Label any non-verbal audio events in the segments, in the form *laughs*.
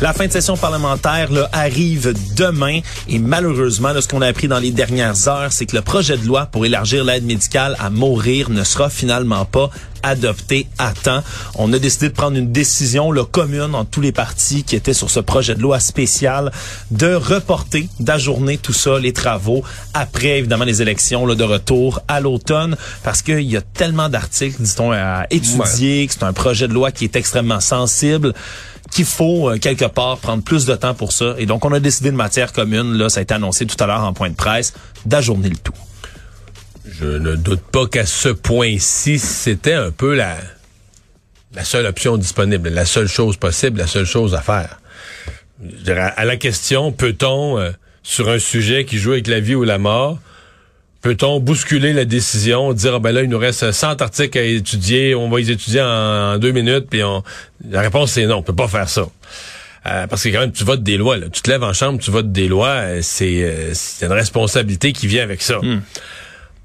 La fin de session parlementaire là, arrive demain. Et malheureusement, là, ce qu'on a appris dans les dernières heures, c'est que le projet de loi pour élargir l'aide médicale à mourir ne sera finalement pas adopté à temps. On a décidé de prendre une décision là, commune en tous les partis qui étaient sur ce projet de loi spécial de reporter, d'ajourner tout ça, les travaux, après évidemment les élections là, de retour à l'automne, parce qu'il y a tellement d'articles, dit-on, à étudier, que c'est un projet de loi qui est extrêmement sensible qu'il faut euh, quelque part prendre plus de temps pour ça. Et donc, on a décidé de matière commune, là, ça a été annoncé tout à l'heure en point de presse, d'ajourner le tout. Je ne doute pas qu'à ce point-ci, c'était un peu la, la seule option disponible, la seule chose possible, la seule chose à faire. Je dirais, à la question, peut-on, euh, sur un sujet qui joue avec la vie ou la mort, Peut-on bousculer la décision, dire ah ben là il nous reste 100 articles à étudier, on va les étudier en, deux minutes, puis on la réponse c'est non, on peut pas faire ça. Euh, parce que quand même tu votes des lois, là. tu te lèves en chambre, tu votes des lois, euh, c'est euh, une responsabilité qui vient avec ça. Hmm.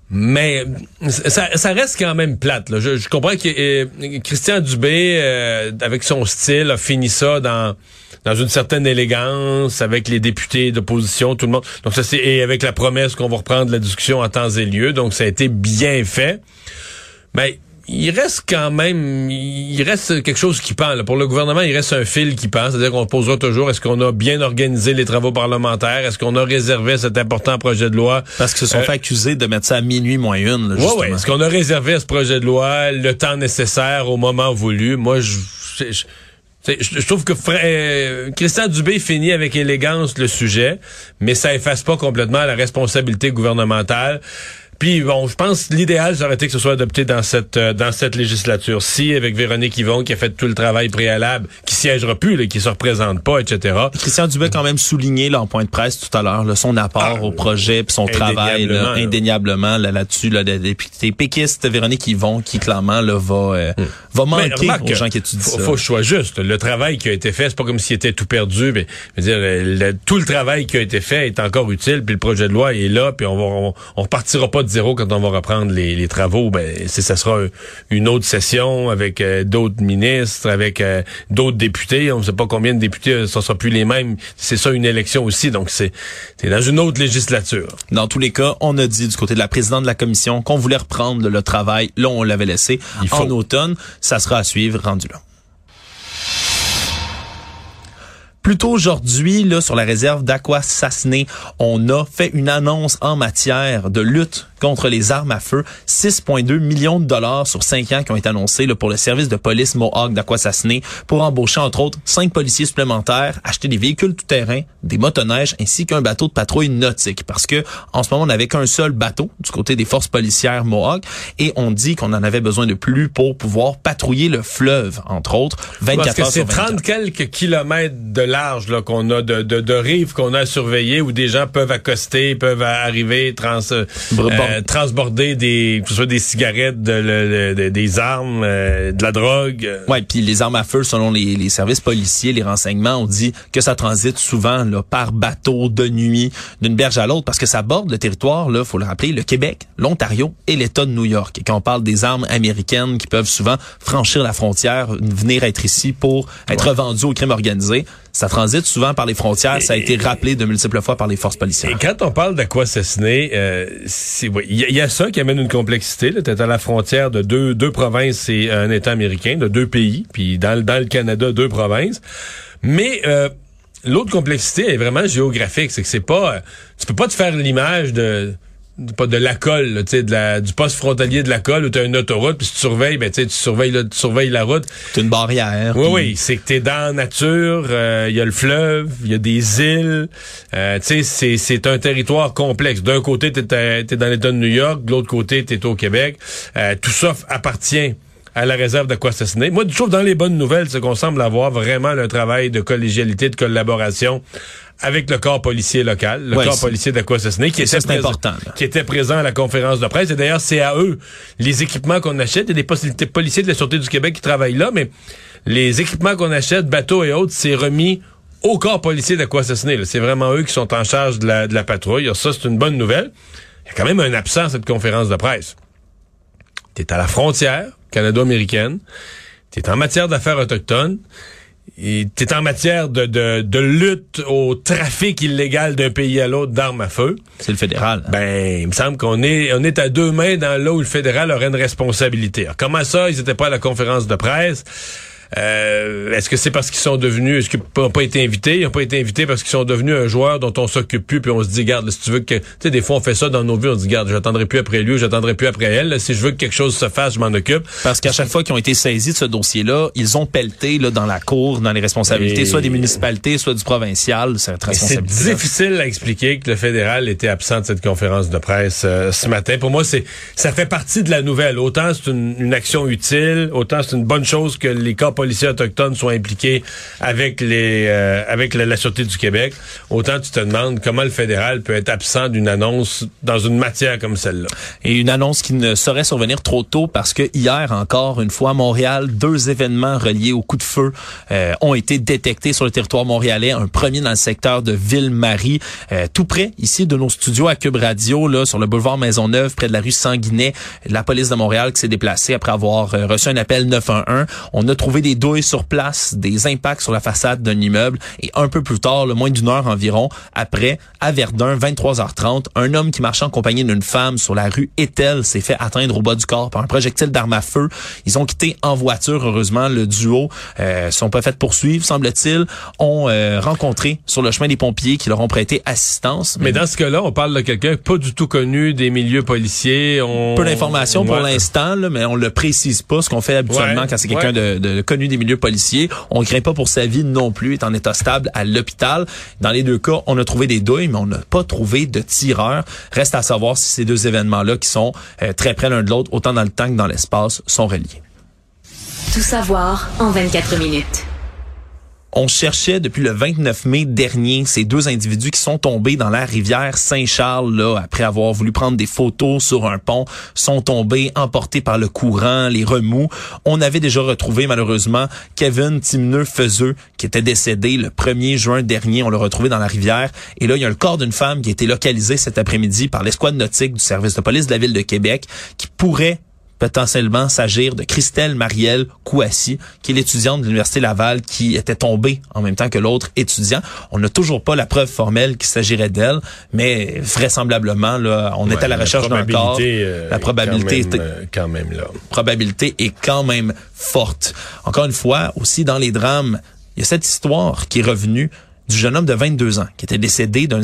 Mais ça, ça, reste quand même plate. Là. Je, je comprends que Christian Dubé, avec son style, a fini ça dans dans une certaine élégance avec les députés d'opposition, tout le monde. Donc ça c'est et avec la promesse qu'on va reprendre la discussion en temps et lieu. Donc ça a été bien fait. Mais il reste quand même, il reste quelque chose qui pend. Pour le gouvernement, il reste un fil qui pend. C'est-à-dire qu'on posera toujours, est-ce qu'on a bien organisé les travaux parlementaires? Est-ce qu'on a réservé cet important projet de loi? Parce qu'ils se sont Euh, fait accuser de mettre ça à minuit moins une. Là, Ouais, ouais. Est-ce qu'on a réservé à ce projet de loi le temps nécessaire au moment voulu? Moi, je, je, je- trouve que euh, Christian Dubé finit avec élégance le sujet, mais ça efface pas complètement la responsabilité gouvernementale. Puis bon, je pense que l'idéal, ça aurait été que ce soit adopté dans cette euh, dans cette législature. Si avec Véronique Yvon qui a fait tout le travail préalable, qui siégera plus, là, qui se représente pas, etc. Christian Dubé a quand même souligné là, en point de presse tout à l'heure son apport Ah, au projet puis son travail là, indéniablement, là. indéniablement là, là-dessus là, la députée péquiste Véronique Yvon qui clairement là, va euh, va Mais manquer remarque, aux gens qui étudient faut, ça. faut que je sois juste. Le travail qui a été fait, c'est pas comme s'il était tout perdu. Mais je veux dire, le- le- tout le travail qui a été fait est encore utile. Puis le projet de loi est là. Puis on va, on, on repartira pas de zéro quand on va reprendre les, les travaux. Ben, ça sera une autre session avec euh, d'autres ministres, avec euh, d'autres députés. On ne sait pas combien de députés, ça sera plus les mêmes. C'est ça une élection aussi. Donc c'est, c'est dans une autre législature. Dans tous les cas, on a dit du côté de la présidente de la commission qu'on voulait reprendre le travail. Là, on l'avait laissé Il faut. en automne. Ça sera à suivre rendu là. Plus tôt aujourd'hui, là, sur la réserve d'Aquasasné, on a fait une annonce en matière de lutte contre les armes à feu. 6,2 millions de dollars sur 5 ans qui ont été annoncés là, pour le service de police Mohawk d'Aquasasné pour embaucher, entre autres, 5 policiers supplémentaires, acheter des véhicules tout-terrain, des motoneiges ainsi qu'un bateau de patrouille nautique. Parce que en ce moment, on n'avait qu'un seul bateau du côté des forces policières Mohawk et on dit qu'on en avait besoin de plus pour pouvoir patrouiller le fleuve, entre autres, 24 Parce que c'est sur 24. 30 quelques kilomètres de large là, qu'on a de, de, de rives qu'on a à surveiller où des gens peuvent accoster, peuvent arriver, trans, euh. Euh, transborder des, que ce soit des cigarettes, de, le- le- des armes, euh, de la drogue. euh. Ouais, puis les armes à feu, selon les, les services policiers, les renseignements, on dit que ça transite souvent là, par bateau de nuit d'une berge à l'autre parce que ça borde le territoire, là, faut le rappeler, le Québec, l'Ontario et l'État de New York. Et quand on parle des armes américaines qui peuvent souvent franchir la frontière, venir être ici pour être revendues au crime organisé, ça transite souvent par les frontières. Ça a été rappelé de multiples fois par les forces Et policières. quand on parle d'Aquassassiné, euh, c'est- ouais, il y, a- il y a ça qui amène une complexité. Tu es à la frontière de deux, deux provinces et un État américain, de deux pays, puis dans, le- dans le Canada, deux provinces. Mais euh, l'autre complexité est vraiment géographique. C'est que c'est pas... euh, tu peux pas te faire l'image de- pas de la colle, là, tu sais, de la, du poste frontalier de la colle où tu as une autoroute, puis si tu surveilles, ben, tu tu surveilles, là, tu surveilles la route. C'est une barrière. Oui, oui, c'est que t'es dans la nature, euh, il y a le fleuve, il y a des îles, euh, tu sais, c'est, c'est un territoire complexe. D'un côté, t'es, à- t'es dans l'État de New York, de l'autre côté, t'es au Québec. Euh, tout ça appartient à la réserve d'Aquassassiné. Moi, je trouve dans les bonnes nouvelles, c'est qu'on semble avoir vraiment un travail de collégialité, de collaboration avec le corps policier local, le Ouais, corps policier d'Aquassassiné, qui, était présent- important, qui était présent à la conférence de presse. Et d'ailleurs, c'est à eux, les équipements qu'on achète, il y a des possibilités policiers de la Sûreté du Québec qui travaillent là, mais les équipements qu'on achète, bateaux et autres, c'est remis au corps policier d'Aquassassiné. là. C'est vraiment eux qui sont en charge de la, de la patrouille. Alors ça, c'est une bonne nouvelle. Il y a quand même un absent à cette conférence de presse. T'es à la frontière canado-américaine. T'es en matière d'affaires autochtones. T'es en matière de, de, de lutte au trafic illégal d'un pays à l'autre d'armes à feu. C'est le fédéral. Ben, il me semble qu'on est, on est à deux mains dans là où le fédéral aurait une responsabilité. Alors, comment ça, ils n'étaient pas à la conférence de presse? Euh, est-ce que c'est parce qu'ils sont devenus, est-ce qu'ils n'ont pas été invités? Ils n'ont pas été invités parce qu'ils sont devenus un joueur dont on s'occupe plus, puis on se dit, garde, si tu veux que, tu sais, des fois on fait ça dans nos vies, on se dit, garde, j'attendrai plus après lui, j'attendrai plus après elle. Là, si je veux que quelque chose se fasse, je m'en occupe. Parce qu'à chaque fois qu'ils ont été saisis de ce dossier-là, ils ont pelleté là, dans la cour, dans les responsabilités, Et- soit des municipalités, soit du provincial. C'est difficile à expliquer que le fédéral était absent de cette conférence de presse euh, ce matin. Pour moi, c'est ça fait partie de la nouvelle. Autant c'est une, une action utile, autant c'est une bonne chose que les corps policiers autochtones soient impliqués avec les euh, avec la, sûreté du Québec. Autant tu te demandes comment le fédéral peut être absent d'une annonce dans une matière comme celle-là. Et une annonce qui ne saurait survenir trop tôt parce que hier encore une fois à Montréal, deux événements reliés au coup de feu euh, ont été détectés sur le territoire montréalais. Un premier dans le secteur de Ville-Marie, euh, tout près ici de nos studios à Cube Radio, là sur le boulevard Maisonneuve, près de la rue Sanguinet. La police de Montréal qui s'est déplacée après avoir euh, reçu un appel 911. On a trouvé des douilles sur place, des impacts sur la façade d'un immeuble et un peu plus tard, le moins d'une heure environ, après à Verdun, 23h30, un homme qui marchait en compagnie d'une femme sur la rue Etel s'est fait atteindre au bas du corps par un projectile d'arme à feu. Ils ont quitté en voiture, heureusement, le duo. Euh, sont pas fait poursuivre, semble-t-il. Ont euh, rencontré sur le chemin des pompiers qui leur ont prêté assistance. Mais dans ce cas-là, on parle de quelqu'un pas du tout connu des milieux policiers. On... peu d'informations pour Ouais. l'instant, là, mais on le précise pas, ce qu'on fait habituellement Ouais, quand c'est quelqu'un de, de connu des milieux policiers. On craint pas pour sa vie non plus, est en état stable à l'hôpital. Dans les deux cas, on a trouvé des douilles, mais on n'a pas trouvé de tireur. Reste à savoir si ces deux événements-là, qui sont euh, très près l'un de l'autre, autant dans le temps que dans l'espace, sont reliés. Tout savoir en 24 minutes. On cherchait depuis le 29 mai dernier ces deux individus qui sont tombés dans la rivière Saint-Charles là après avoir voulu prendre des photos sur un pont, sont tombés emportés par le courant, les remous. On avait déjà retrouvé malheureusement Kevin Timneux Feuzeux qui était décédé le 1er juin dernier, on l'a retrouvé dans la rivière et là il y a le corps d'une femme qui a été localisé cet après-midi par l'escouade nautique du service de police de la ville de Québec qui pourrait potentiellement s'agir de Christelle Marielle Kouassi, qui est l'étudiante de l'Université Laval qui était tombée en même temps que l'autre étudiant. On n'a toujours pas la preuve formelle qu'il s'agirait d'elle, mais vraisemblablement, là, on est à la recherche d'un corps. euh, La probabilité est quand est- même, euh, quand même là. probabilité est quand même forte. Encore une fois, aussi dans les drames, il y a cette histoire qui est revenue du jeune homme de 22 ans qui était décédé d'un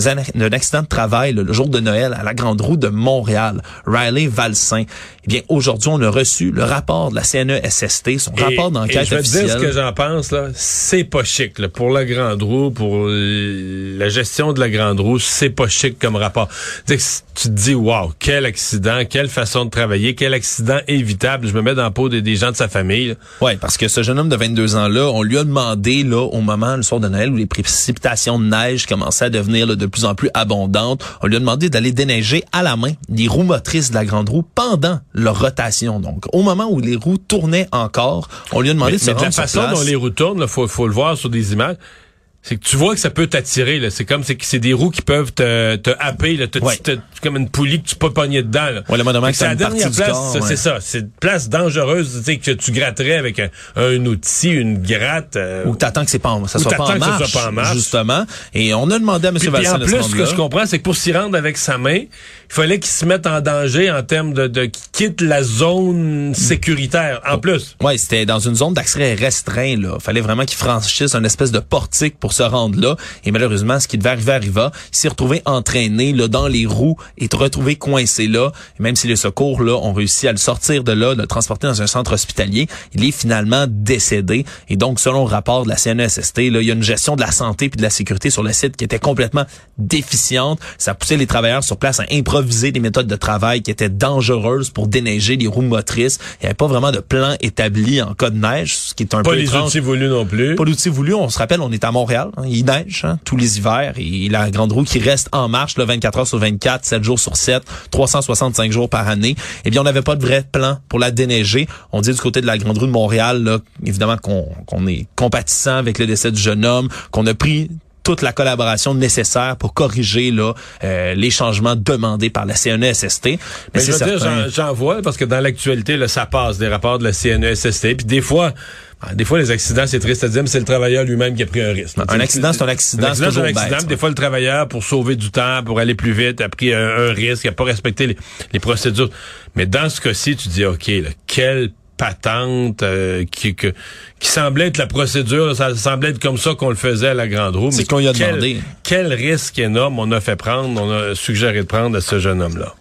accident de travail le, le jour de Noël à la Grande Roue de Montréal, Riley Valsin. Eh bien, aujourd'hui, on a reçu le rapport de la CNESST, son Et- rapport et d'enquête je vais te dire ce que officielle. j'en pense là, c'est pas chic là. pour la grande roue, pour la gestion de la grande roue, c'est pas chic comme rapport. Tu sais, que tu te dis waouh, quel accident, quelle façon de travailler, quel accident évitable. Je me mets dans la peau des, des gens de sa famille. Ouais, parce que ce jeune homme de 22 ans-là, on lui a demandé, là, au moment, le soir de Noël, où les précipitations de neige commençaient à devenir là, de plus en plus abondantes, on lui a demandé d'aller déneiger à la main les roues motrices de la grande roue pendant leur rotation. Donc, au moment où les roues tournaient encore, on lui a demandé Mais, de se mais de la rendre sur façon place. dont les roues tournent, il faut, faut le voir sur des images. C'est que tu vois que ça peut t'attirer. là. C'est comme c'est que c'est des roues qui peuvent te, te happer, là, te, Ouais. te- comme une poulie que tu peux pogner dedans. Là. Ouais, le Fait que c'est la dernière place, ouais. c'est ça. C'est une place dangereuse, tu sais, que tu gratterais avec un, un outil, une gratte. euh, Ou t'attends que c'est pas en, ça soit pas en t'attends que ça marche, soit pas en marche. justement. Et on a demandé à M. Puis, puis Valsin en plus, ce que je comprends, c'est que pour s'y rendre avec sa main, il fallait qu'il se mette en danger en termes de, de qu'il quitte la zone sécuritaire. En plus. Ouais, c'était dans une zone d'accès restreint là. Fallait vraiment qu'il franchisse un espèce de portique pour se rendre là. Et malheureusement, ce qui devait arriver arriva. Il s'est retrouvé entraîné là dans les roues et retrouvé coincé là. Et même si les secours là ont réussi à le sortir de là, de le transporter dans un centre hospitalier, il est finalement décédé. Et donc, selon le rapport de la CNESST, là, il y a une gestion de la santé puis de la sécurité sur le site qui était complètement déficiente. Ça poussait les travailleurs sur place à improviser des méthodes de travail qui étaient dangereuses pour déneiger les roues motrices. Il n'y avait pas vraiment de plan établi en cas de neige, ce qui est un Pas peu les étrange. outils voulus non plus. Pas d'outils voulus. On se rappelle, on est à Montréal. Hein. Il neige hein, tous les hivers et la grande roue qui reste en marche le 24 heures sur 24, 7 jours sur 7, 365 jours par année. Eh bien, on n'avait pas de vrai plan pour la déneiger. On dit du côté de la grande roue de Montréal, là, évidemment qu'on est compatissant avec le décès du jeune homme, qu'on a pris toute la collaboration nécessaire pour corriger là euh, les changements demandés par la CNESST. Mais, Mais je veux dire, j'en vois parce que dans l'actualité, là, ça passe des rapports de la CNESST. Puis des fois, ah, des fois, les accidents, c'est triste à dire, mais c'est le travailleur lui-même qui a pris un risque. un accident, c'est un accident. Un accident, c'est un accident. Des fois, le travailleur, pour sauver du temps, pour aller plus vite, a pris un, risque, a pas respecté les, procédures. Mais dans ce cas-ci, tu dis, OK, là, quel patente euh, qui, qui semblait être la procédure, ça semblait être comme ça qu'on le faisait à la Grande Roue. C'est qu'on y a quel, demandé. Quel risque énorme on a fait prendre, on a suggéré de prendre à ce jeune homme-là?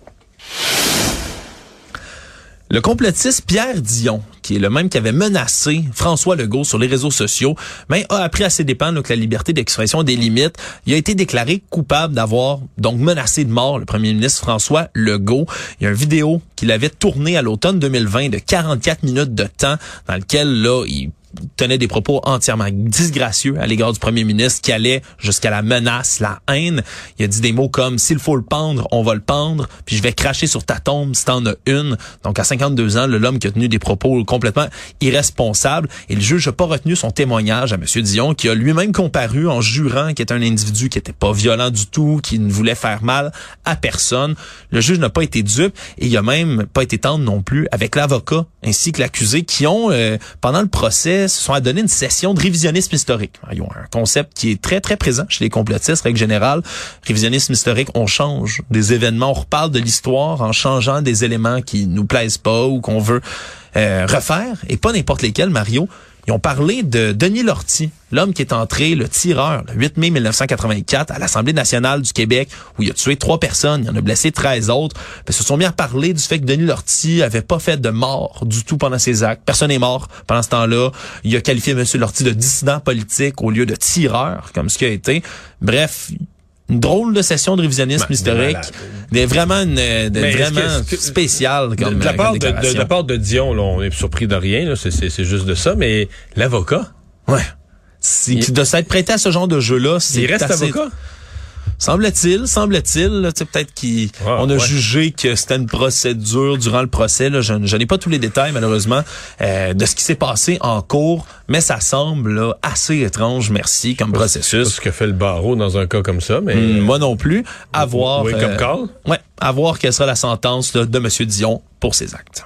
Le complotiste Pierre Dion, qui est le même qui avait menacé François Legault sur les réseaux sociaux, mais a appris à ses dépens que la liberté d'expression des limites. Il a été déclaré coupable d'avoir donc menacé de mort le premier ministre François Legault. Il y a une vidéo qu'il avait tournée à l'automne 2020 de 44 minutes de temps dans lequel là il tenait des propos entièrement disgracieux à l'égard du premier ministre qui allait jusqu'à la menace, la haine. Il a dit des mots comme s'il faut le pendre, on va le pendre, puis je vais cracher sur ta tombe si t'en as une. Donc à 52 ans, l'homme qui a tenu des propos complètement irresponsables et le juge n'a pas retenu son témoignage à monsieur Dion qui a lui-même comparu en jurant qu'il était un individu qui était pas violent du tout, qui ne voulait faire mal à personne. Le juge n'a pas été dupe et il a même pas été tendre non plus avec l'avocat ainsi que l'accusé qui ont euh, pendant le procès se sont adonnés une session de révisionnisme historique. Ils ont un concept qui est très, très présent chez les complotistes, règle générale. Révisionnisme historique, on change des événements, on reparle de l'histoire en changeant des éléments qui nous plaisent pas ou qu'on veut euh, refaire, et pas n'importe lesquels, Mario. Ils ont parlé de Denis Lortie, l'homme qui est entré, le tireur, le 8 mai 1984 à l'Assemblée nationale du Québec, où il a tué trois personnes, il en a blessé 13 autres. Ils se sont mis à parler du fait que Denis Lortie avait pas fait de mort du tout pendant ses actes. Personne n'est mort pendant ce temps-là. Il a qualifié M. Lortie de dissident politique au lieu de tireur, comme ce qui a été. Bref, une drôle de session de révisionnisme ben, historique, mais vraiment une, de, vraiment spéciale comme de, la part de, de, la part de Dion, là, on est surpris de rien, c'est juste de ça, mais l'avocat, ouais, il, de s'être prêté à ce genre de jeu-là, c'est il reste avocat? Semble-t-il, semble-t-il, peut-être qu'on a jugé que c'était une procédure durant le procès. Là, je, n'ai pas tous les détails malheureusement euh, de ce qui s'est passé en cours, mais ça semble assez étrange, merci, comme processus. Pas ce que fait le barreau dans un cas comme ça, mais hmm, moi non plus. À voir. Oui, comme euh, Ouais, à voir quelle sera la sentence de Monsieur Dion pour ses actes.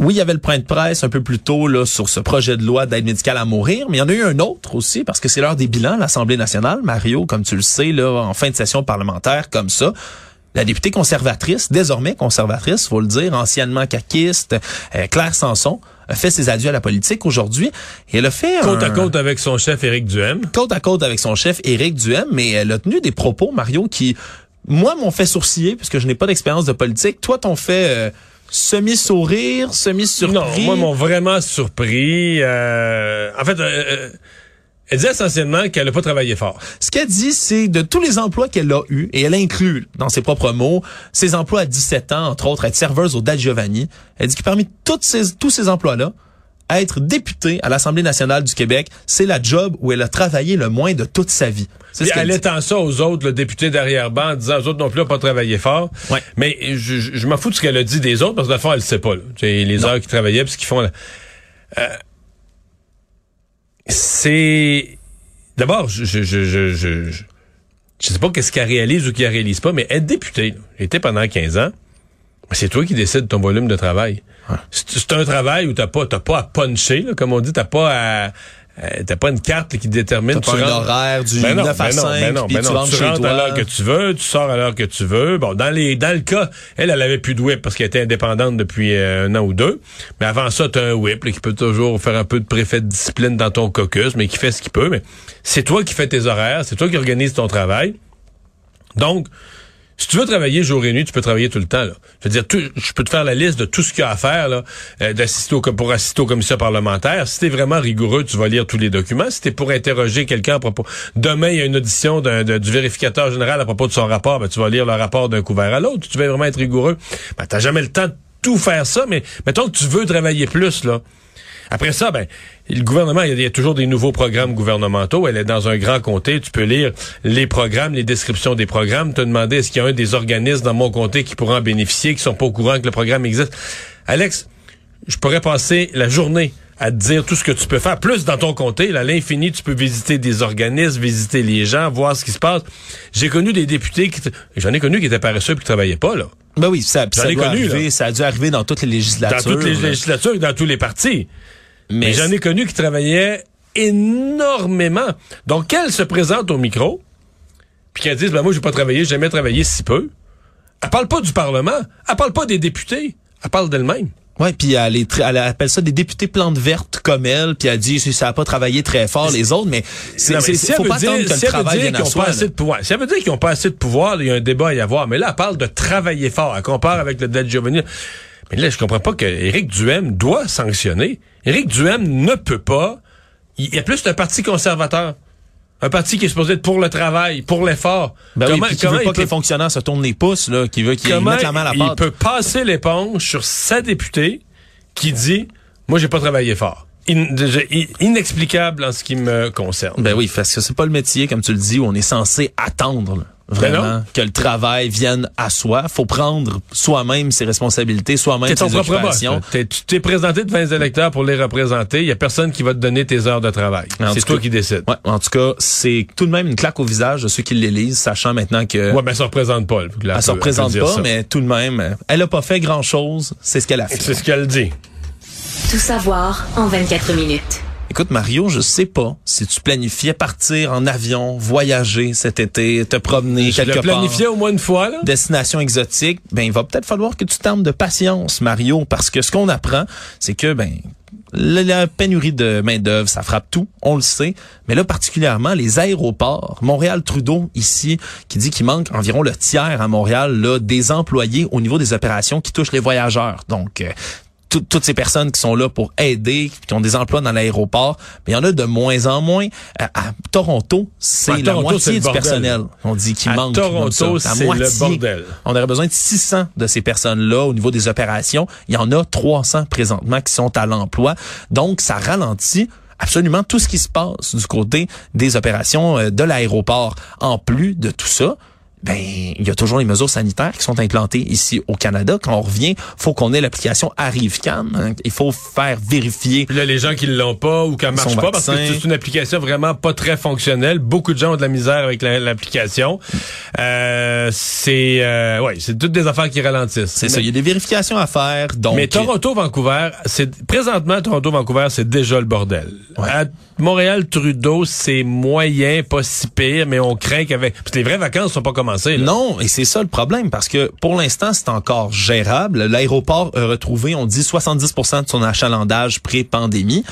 Oui, il y avait le point de presse un peu plus tôt là, sur ce projet de loi d'aide médicale à mourir, mais il y en a eu un autre aussi, parce que c'est l'heure des bilans, l'Assemblée nationale, Mario, comme tu le sais, là, en fin de session parlementaire, comme ça. La députée conservatrice, désormais conservatrice, faut le dire, anciennement caquiste, euh, Claire Sanson, a fait ses adieux à la politique aujourd'hui. Et elle a fait côte à côte avec son chef Éric Duhem. Côte à côte avec son chef Éric Duhem, mais elle a tenu des propos, Mario, qui moi m'ont fait sourciller puisque je n'ai pas d'expérience de politique. Toi, t'ont fait euh, semi-sourire, semi-surpris? Non, moi, m'ont vraiment surpris. Euh, en fait, euh, euh, elle dit essentiellement qu'elle n'a pas travaillé fort. Ce qu'elle dit, c'est de tous les emplois qu'elle a eus, et elle inclut, dans ses propres mots, ses emplois à 17 ans, entre autres, être serveuse au Dal Giovanni. Elle dit que parmi toutes ces, tous ces emplois-là, être députée à l'Assemblée nationale du Québec, c'est la job où elle a travaillé le moins de toute sa vie. C'est elle étend ça aux autres, le député derrière-ban, en disant aux autres non plus, pas travaillé fort. Ouais. Mais je, je, m'en fous de ce qu'elle a dit des autres, parce que la fois, elle sait pas. Les heures qu'ils travaillaient, puis ce qu'ils font. Euh, c'est... D'abord, je, je, je, je, je, je sais pas qu'est-ce qu'elle réalise ou qu'elle réalise pas, mais être député, était pendant 15 ans, c'est toi qui décides de ton volume de travail. C'est un travail où t'as pas, t'as pas à puncher, comme on dit, t'as pas à, euh, t'as pas une carte qui détermine tu pas un horaire du ben 9 à 5 ben non, ben non, tu, tu rentres à l'heure que tu veux, tu sors à l'heure que tu veux. Bon, dans les dans le cas, elle elle avait plus de whip parce qu'elle était indépendante depuis euh, un an ou deux. Mais avant ça, tu as un whip qui peut toujours faire un peu de préfet de discipline dans ton caucus, mais qui fait ce qu'il peut, mais c'est toi qui fais tes horaires, c'est toi qui organise ton travail. Donc, si tu veux travailler jour et nuit, tu peux travailler tout le temps. Je veux dire, je peux te faire la liste de tout ce qu'il y a à faire euh, d'assister au, pour assister au commissaire parlementaire. Si t'es vraiment rigoureux, tu vas lire tous les documents. Si t'es pour interroger quelqu'un à propos... Demain, il y a une audition du vérificateur général à propos de son rapport, ben, tu vas lire le rapport d'un couvert à l'autre. Tu veux vraiment être rigoureux. Ben, t'as jamais le temps tout faire ça, mais mettons que tu veux travailler plus, là. Après ça, ben, le gouvernement, il y, a, toujours des nouveaux programmes gouvernementaux. Elle est dans un grand comté. Tu peux lire les programmes, les descriptions des programmes, te demander est-ce qu'il y a un des organismes dans mon comté qui pourra en bénéficier, qui sont pas au courant que le programme existe. Alex, je pourrais passer la journée à te dire tout ce que tu peux faire. Plus dans ton comté, à l'infini, tu peux visiter des organismes, visiter les gens, voir ce qui se passe. J'ai connu des députés qui, j'en ai connu qui étaient paresseux et qui travaillaient pas, là. Ben oui, ça, ça, connu, ça a dû arriver dans toutes les législatures. Dans toutes les législatures et dans tous les partis. Mais, j'en ai connu qui travaillaient énormément. Donc, qu'elle se présente au micro, puis qu'elle dise, ben moi, j'ai pas travaillé, j'ai jamais travaillé si peu. Elle parle pas du Parlement. Elle parle pas des députés. Elle parle d'elle-même. Ouais, puis elle, elle, appelle ça des députés plantes vertes comme elle, puis elle dit ça a pas travaillé très fort les autres, mais c'est si faut pas dire, attendre que le travail vienne à soi. Pas assez de pouvoir. Si elle veut dire qu'ils ont pas assez de pouvoir, il y a un débat à y avoir. Mais là, elle parle de travailler fort. Elle compare avec le dead juvenile. Mais là, je comprends pas que Éric Duhem doit sanctionner. Éric Duhem ne peut pas. Il y a plus d'un parti conservateur. Un parti qui est supposé être pour le travail, pour l'effort. Ben comment, oui, qui veut pas que les fonctionnaires se tournent les pouces, là, qui veut qu'ils mettent la main à la pâte. Il peut passer l'éponge sur sa députée qui dit, moi, j'ai pas travaillé fort. inexplicable en ce qui me concerne. Ben oui, parce que c'est pas le métier, comme tu le dis, où on est censé attendre. Vraiment que le travail vienne à soi. Faut prendre soi-même ses responsabilités, soi-même ses occupations. tu t'es présenté devant les électeurs pour les représenter. Il y a personne qui va te donner tes heures de travail. C'est toi qui décides. Ouais, en tout cas, c'est tout de même une claque au visage de ceux qui l'élisent, sachant maintenant que. Ouais, mais ça représente pas. Là, elle se représente pas, mais tout de même, elle a pas fait grand chose. C'est ce qu'elle a fait. C'est ce qu'elle dit. Tout savoir en 24 minutes. Écoute, Mario, je sais pas si tu planifiais partir en avion, voyager cet été, te promener je quelque part. planifié au moins une fois, là. Destination exotique. Ben, il va peut-être falloir que tu t'armes de patience, Mario, parce que ce qu'on apprend, c'est que, ben, la, pénurie de main-d'œuvre, ça frappe tout, on le sait. Mais là, particulièrement, les aéroports. Montréal-Trudeau, ici, qui dit qu'il manque environ le tiers à Montréal, là, des employés au niveau des opérations qui touchent les voyageurs. Donc, toutes ces personnes qui sont là pour aider, qui ont des emplois dans l'aéroport, mais il y en a de moins en moins. À, Toronto, c'est la moitié du personnel. On dit qu'il manque. Toronto, c'est le bordel. On aurait besoin de 600 de ces personnes-là au niveau des opérations. Il y en a 300 présentement qui sont à l'emploi. Donc, ça ralentit absolument tout ce qui se passe du côté des opérations euh, de l'aéroport. En plus de tout ça, ben il y a toujours les mesures sanitaires qui sont implantées ici au Canada. Quand on revient, faut qu'on ait l'application ArriveCan. Hein. Il faut faire vérifier. Puis là, les gens qui l'ont pas ou qui ne marche pas parce que c'est une application vraiment pas très fonctionnelle. Beaucoup de gens ont de la misère avec l'application. Euh, c'est euh, ouais, c'est toutes des affaires qui ralentissent. C'est ça. Il y a des vérifications à faire. Donc, mais Toronto, Vancouver, c'est présentement Toronto, Vancouver, c'est déjà le bordel. À Montréal, Trudeau, c'est moyen, pas si pire, mais on craint qu'avec parce que les vraies vacances sont pas comme non, et c'est ça le problème, parce que pour l'instant, c'est encore gérable. L'aéroport a retrouvé, on dit, 70% de son achalandage pré-pandémie.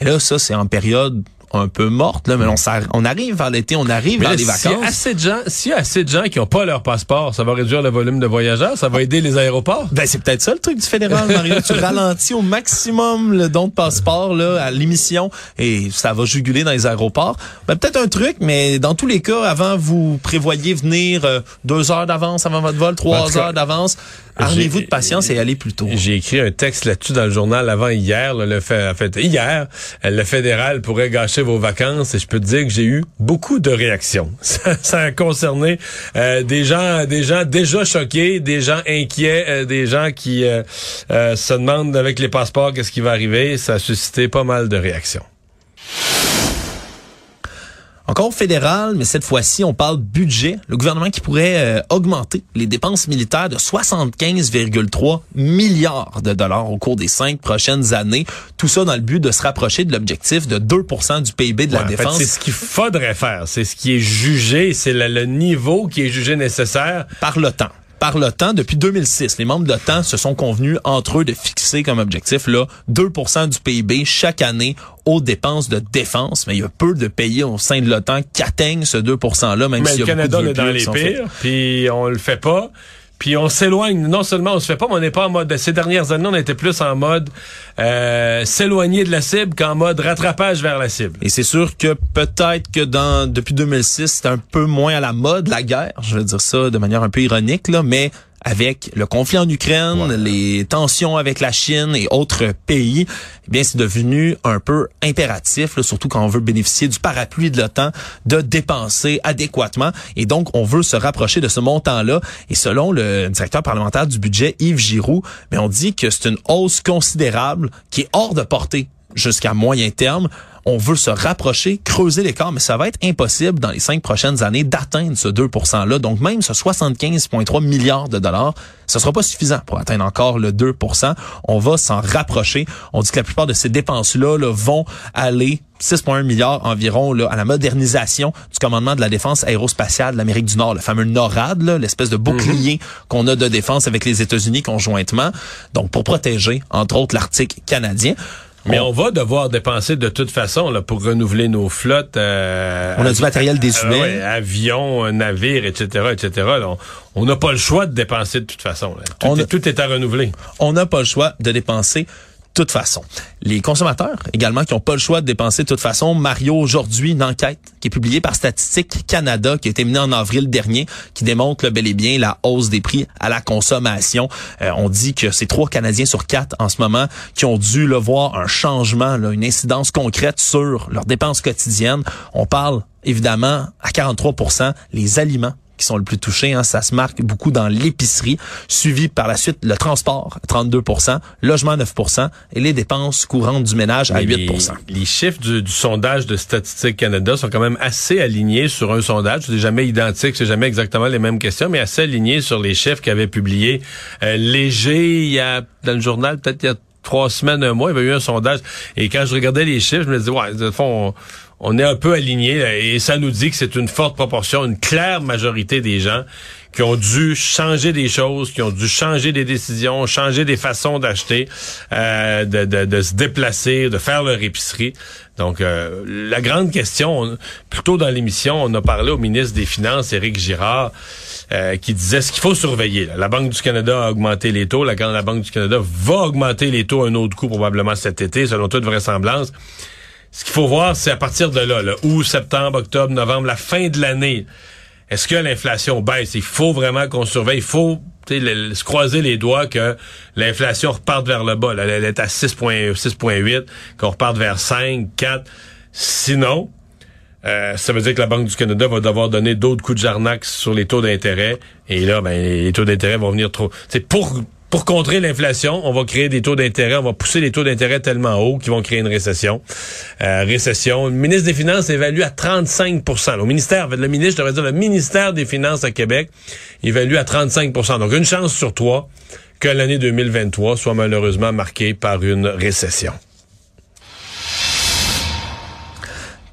Mais là, ça, c'est en période un peu morte, là, mais on, on arrive vers l'été, on arrive vers les vacances. S'il y a assez de gens, s'il y a assez de gens qui n'ont pas leur passeport, ça va réduire le volume de voyageurs, ça va aider les aéroports? Ben, c'est peut-être ça le truc du fédéral, Mario. tu *laughs* ralentis au maximum le don de passeport, là, à l'émission, et ça va juguler dans les aéroports. Ben, peut-être un truc, mais dans tous les cas, avant, vous prévoyez venir euh, deux heures d'avance avant votre vol, trois heures d'avance. Armez-vous de patience et allez plus tôt. J'ai écrit un texte là-dessus dans le journal avant hier, le fait, en fait, hier, le fédéral pourrait gâcher vos vacances et je peux te dire que j'ai eu beaucoup de réactions. *laughs* Ça, a concerné euh, des gens, des gens déjà choqués, des gens inquiets, euh, des gens qui euh, se demandent avec les passeports qu'est-ce qui va arriver. Ça a suscité pas mal de réactions. Encore fédéral, mais cette fois-ci, on parle budget. Le gouvernement qui pourrait euh, augmenter les dépenses militaires de 75,3 milliards de dollars au cours des cinq prochaines années. Tout ça dans le but de se rapprocher de l'objectif de 2% du PIB de la défense. c'est ce qu'il faudrait faire. C'est ce qui est jugé. C'est le, niveau qui est jugé nécessaire. Par l'OTAN par l'OTAN depuis 2006. Les membres de l'OTAN se sont convenus entre eux de fixer comme objectif là 2% du PIB chaque année aux dépenses de défense. Mais il y a peu de pays au sein de l'OTAN qui atteignent ce 2% là, même si le Canada est dans les pires, puis on le fait pas. Puis on s'éloigne. Non seulement on se fait pas, mais on n'est pas en mode. Ces dernières années, on était plus en mode euh, s'éloigner de la cible qu'en mode rattrapage vers la cible. Et c'est sûr que peut-être que dans depuis 2006, c'est un peu moins à la mode la guerre. Je veux dire ça de manière un peu ironique là, mais avec le conflit en Ukraine, les tensions avec la Chine et autres pays, eh bien, c'est devenu un peu impératif, surtout quand on veut bénéficier du parapluie de l'OTAN, de dépenser adéquatement. Et donc, on veut se rapprocher de ce montant-là. Et selon le directeur parlementaire du budget, Yves Giroux, mais on dit que c'est une hausse considérable qui est hors de portée jusqu'à moyen terme on veut se rapprocher, creuser l'écart, mais ça va être impossible dans les cinq prochaines années d'atteindre ce 2 %-là. Donc même ce 75,3 milliards de dollars, ce sera pas suffisant pour atteindre encore le 2% On va s'en rapprocher. On dit que la plupart de ces dépenses-là vont aller 6,1 milliards environ là, à la modernisation du commandement de la défense aérospatiale de l'Amérique du Nord, le fameux NORAD, l'espèce de bouclier mm-hmm. qu'on a de défense avec les États-Unis conjointement, donc pour protéger, entre autres, l'Arctique canadien. Mais on, va devoir dépenser de toute façon là, pour renouveler nos flottes. Euh, on a du matériel. Euh, avions, navires, etc., etc. on n'a pas le choix de dépenser de toute façon. Tout, est, tout est à renouveler. On n'a pas le choix de dépenser toute façon. Les consommateurs également qui n'ont pas le choix de dépenser de toute façon. Mario, aujourd'hui, une enquête qui est publiée par Statistique Canada qui a été menée en avril dernier qui démontre le bel et bien la hausse des prix à la consommation. Euh, on dit que c'est trois Canadiens sur quatre en ce moment qui ont dû le voir un changement, une incidence concrète sur leurs dépenses quotidiennes. On parle évidemment à 43% les aliments qui sont le plus touchés. Hein. Ça se marque beaucoup dans l'épicerie, suivi par la suite le transport, 32 logement, 9 et les dépenses courantes du ménage à 8 les, chiffres du, sondage de Statistique Canada sont quand même assez alignés sur un sondage. C'est jamais identique, c'est jamais exactement les mêmes questions, mais assez alignés sur les chiffres qu'avait publié euh, Léger il y a dans le journal, peut-être il y a trois semaines, un mois, il y avait eu un sondage. Et quand je regardais les chiffres, je me disais, ouais, de fond, on est un peu aligné et ça nous dit que c'est une forte proportion, une claire majorité des gens qui ont dû changer des choses, qui ont dû changer des décisions, changer des façons d'acheter, euh, de, se déplacer, de faire leur épicerie. Donc, euh, la grande question, plutôt dans l'émission, on a parlé au ministre des Finances, Éric Girard, euh, qui disait ce qu'il faut surveiller. La Banque du Canada a augmenté les taux. La, la Banque du Canada va augmenter les taux un autre coup probablement cet été, selon toute vraisemblance. Ce qu'il faut voir, c'est à partir de là, là, août, septembre, octobre, novembre, la fin de l'année. Est-ce que l'inflation baisse? Il faut vraiment qu'on surveille. Il faut se croiser les doigts que l'inflation reparte vers le bas. Elle est à 6,8, qu'on reparte vers 5, 4. Sinon, euh, ça veut dire que la Banque du Canada va devoir donner d'autres coups de jarnac sur les taux d'intérêt. Et là, ben, les taux d'intérêt vont venir trop. C'est pour pour contrer l'inflation, on va créer des taux d'intérêt, on va pousser les taux d'intérêt tellement hauts qu'ils vont créer une récession. Euh, récession. Le ministre des Finances évalue à 35% Au ministère, le ministre, je devrais dire le ministère des Finances à Québec évalue à 35% Donc une chance sur trois que l'année 2023 soit malheureusement marquée par une récession.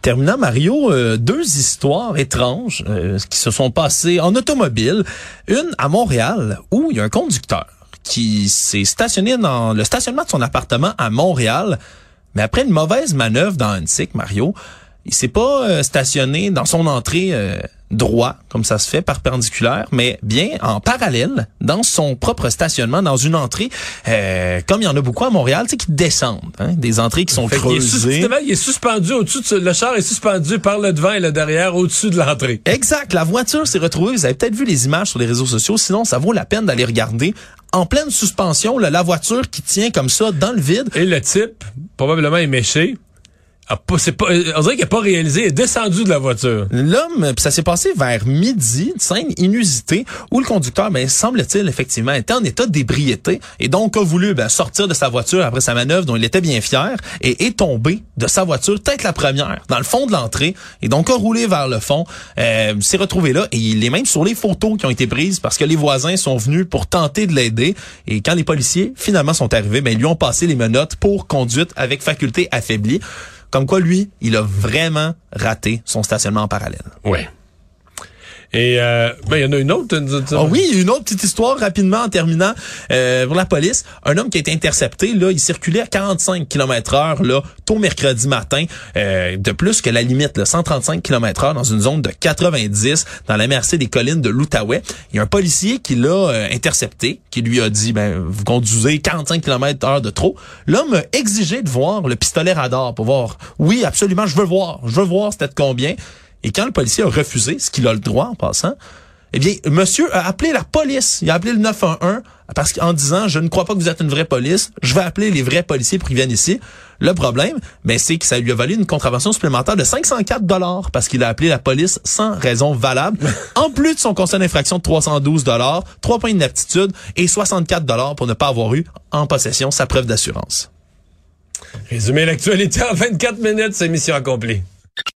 Terminant, Mario, euh, deux histoires étranges euh, qui se sont passées en automobile. Une à Montréal, où il y a un conducteur qui s'est stationné dans le stationnement de son appartement à Montréal, mais après une mauvaise manœuvre dans un SIC, Mario, il s'est pas euh, stationné dans son entrée euh, droit, comme ça se fait, perpendiculaire, mais bien en parallèle, dans son propre stationnement, dans une entrée, euh, comme il y en a beaucoup à Montréal, tu sais, qui descendent, hein, des entrées qui sont creusées. Il est, suspendu au-dessus, de, le char est suspendu par le devant et le derrière au-dessus de l'entrée. Exact. La voiture s'est retrouvée, vous avez peut-être vu les images sur les réseaux sociaux, sinon ça vaut la peine d'aller regarder. En pleine suspension, la voiture qui tient comme ça dans le vide. Et le type, probablement éméché, pas, on dirait qu'il n'a pas réalisé, il est descendu de la voiture. L'homme, ça s'est passé vers midi, une scène inusitée, où le conducteur, ben, semble-t-il, effectivement, était en état d'ébriété et donc a voulu ben, sortir de sa voiture après sa manœuvre dont il était bien fier et est tombé de sa voiture, tête la première, dans le fond de l'entrée et donc a roulé vers le fond, euh, s'est retrouvé là et il est même sur les photos qui ont été prises parce que les voisins sont venus pour tenter de l'aider et quand les policiers finalement sont arrivés, ben, ils lui ont passé les menottes pour conduite avec faculté affaiblie. Comme quoi, lui, il a vraiment raté son stationnement en parallèle. Oui. Et euh, ben, il y en a une autre. Ah oui, une autre petite histoire rapidement en terminant euh, pour la police. Un homme qui a été intercepté, là, il circulait à 45 km heure là, tôt mercredi matin, euh, de plus que la limite, là, 135 km heure dans une zone de 90 dans la MRC des collines de l'Outaouais. Il y a un policier qui l'a intercepté, qui lui a dit, ben, vous conduisez 45 km heure de trop. L'homme a exigé de voir le pistolet radar pour voir, oui, absolument, je veux voir, je veux voir c'était combien. Et quand le policier a refusé, ce qu'il a le droit en passant, Eh bien, monsieur a appelé la police. Il a appelé le 911 parce qu'en disant, je ne crois pas que vous êtes une vraie police, je vais appeler les vrais policiers pour qu'ils viennent ici. Le problème, ben, c'est que ça lui a valu une contravention supplémentaire de 504 dollars parce qu'il a appelé la police sans raison valable. *laughs* en plus de son constat d'infraction de 312 dollars, 3 points d'inaptitude et 64 dollars pour ne pas avoir eu en possession sa preuve d'assurance. Résumer l'actualité en 24 minutes, c'est mission accomplie.